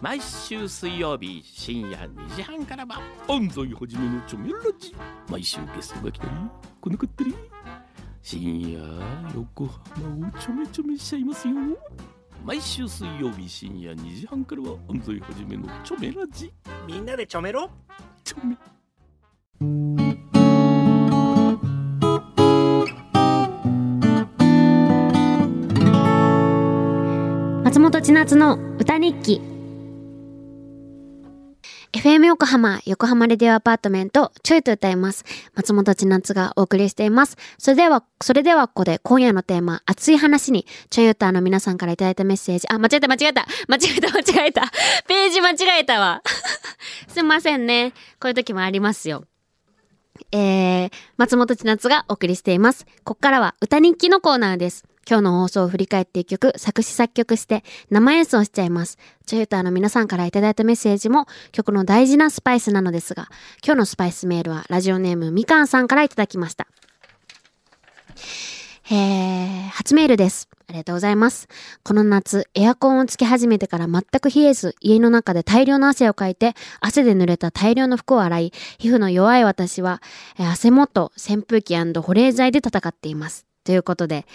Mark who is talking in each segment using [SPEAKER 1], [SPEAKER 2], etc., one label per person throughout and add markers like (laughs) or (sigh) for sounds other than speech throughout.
[SPEAKER 1] 毎週水曜日深夜2時半からは安西はじめのチョメラジ。毎週ゲストが来たり来なかったり。深夜横浜をちょめちょめしちゃいますよ。毎週水曜日深夜2時半からは安西はじめのチョメラジ。
[SPEAKER 2] みんなでちょめろ。
[SPEAKER 1] チョメ。
[SPEAKER 3] 松本千夏の歌日記 FM 横浜、横浜レディオアパートメント、ちょいと歌います。松本千夏がお送りしています。それでは、それではここで今夜のテーマ、熱い話に、ちょい歌の皆さんからいただいたメッセージ、あ、間違えた間違えた間違えた間違えたページ間違えたわ (laughs) すいませんね。こういう時もありますよ。えー、松本千夏がお送りしています。ここからは歌日記のコーナーです。今日の放送を振り返って一曲作詞作曲して生演奏しちゃいます。チョユターの皆さんからいただいたメッセージも曲の大事なスパイスなのですが、今日のスパイスメールはラジオネームみかんさんからいただきました。えー、初メールです。ありがとうございます。この夏、エアコンをつけ始めてから全く冷えず、家の中で大量の汗をかいて、汗で濡れた大量の服を洗い、皮膚の弱い私は、えー汗元、扇風機保冷剤で戦っています。ということで、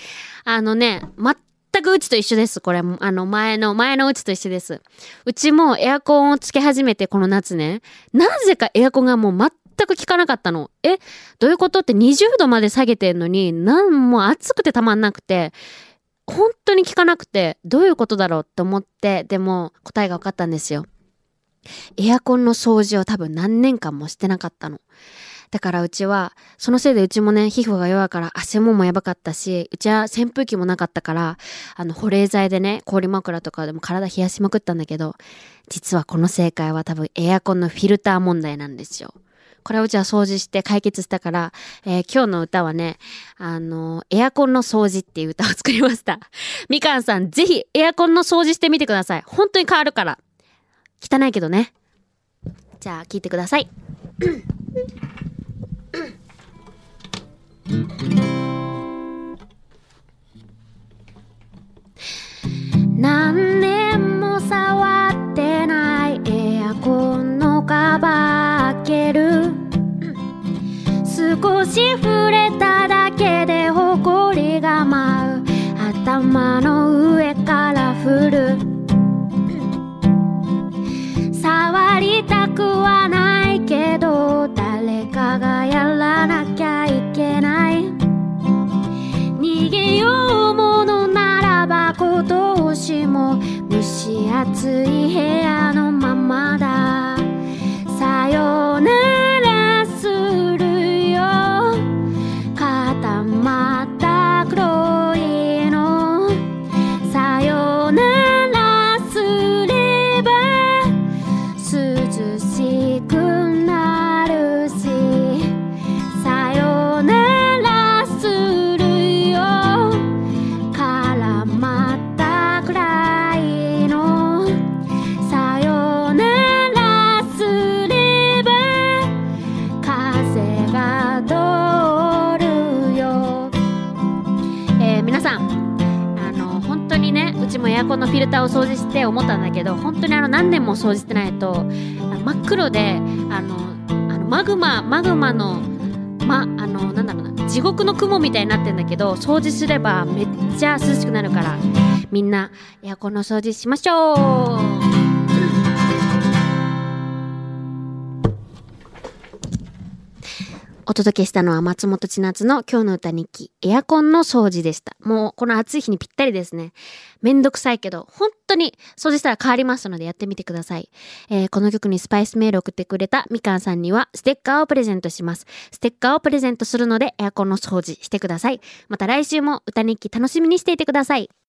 [SPEAKER 3] あのね、全くうちと一緒です。これ、あの、前の、前のうちと一緒です。うちもエアコンをつけ始めてこの夏ね、なぜかエアコンがもう全く効かなかったの。えどういうことって20度まで下げてんのに、なんも暑くてたまんなくて、本当に効かなくて、どういうことだろうって思って、でも答えが分かったんですよ。エアコンの掃除を多分何年間もしてなかったの。だからうちは、そのせいでうちもね、皮膚が弱いから汗ももやばかったし、うちは扇風機もなかったから、あの、保冷剤でね、氷枕とかでも体冷やしまくったんだけど、実はこの正解は多分エアコンのフィルター問題なんですよ。これはうちは掃除して解決したから、えー今日の歌はね、あの、エアコンの掃除っていう歌を作りました。(laughs) みかんさん、ぜひエアコンの掃除してみてください。本当に変わるから。汚いけどね。じゃあ、聞いてください。何年も触ってないエアコンのカバー開ける。少し触れただけで埃が舞う。頭の暑い部屋のままだ。さようエアコンのフィルターを掃除して思ったんだけど本当にあの何年も掃除してないと真っ黒であのあのマグママグマのまあのなんだろうな地獄の雲みたいになってんだけど掃除すればめっちゃ涼しくなるからみんなエアコンの掃除しましょう。お届けしたのは松本千夏の今日の歌日記、エアコンの掃除でした。もうこの暑い日にぴったりですね。めんどくさいけど、本当に掃除したら変わりますのでやってみてください。えーこの曲にスパイスメール送ってくれたみかんさんにはステッカーをプレゼントします。ステッカーをプレゼントするのでエアコンの掃除してください。また来週も歌日記楽しみにしていてください。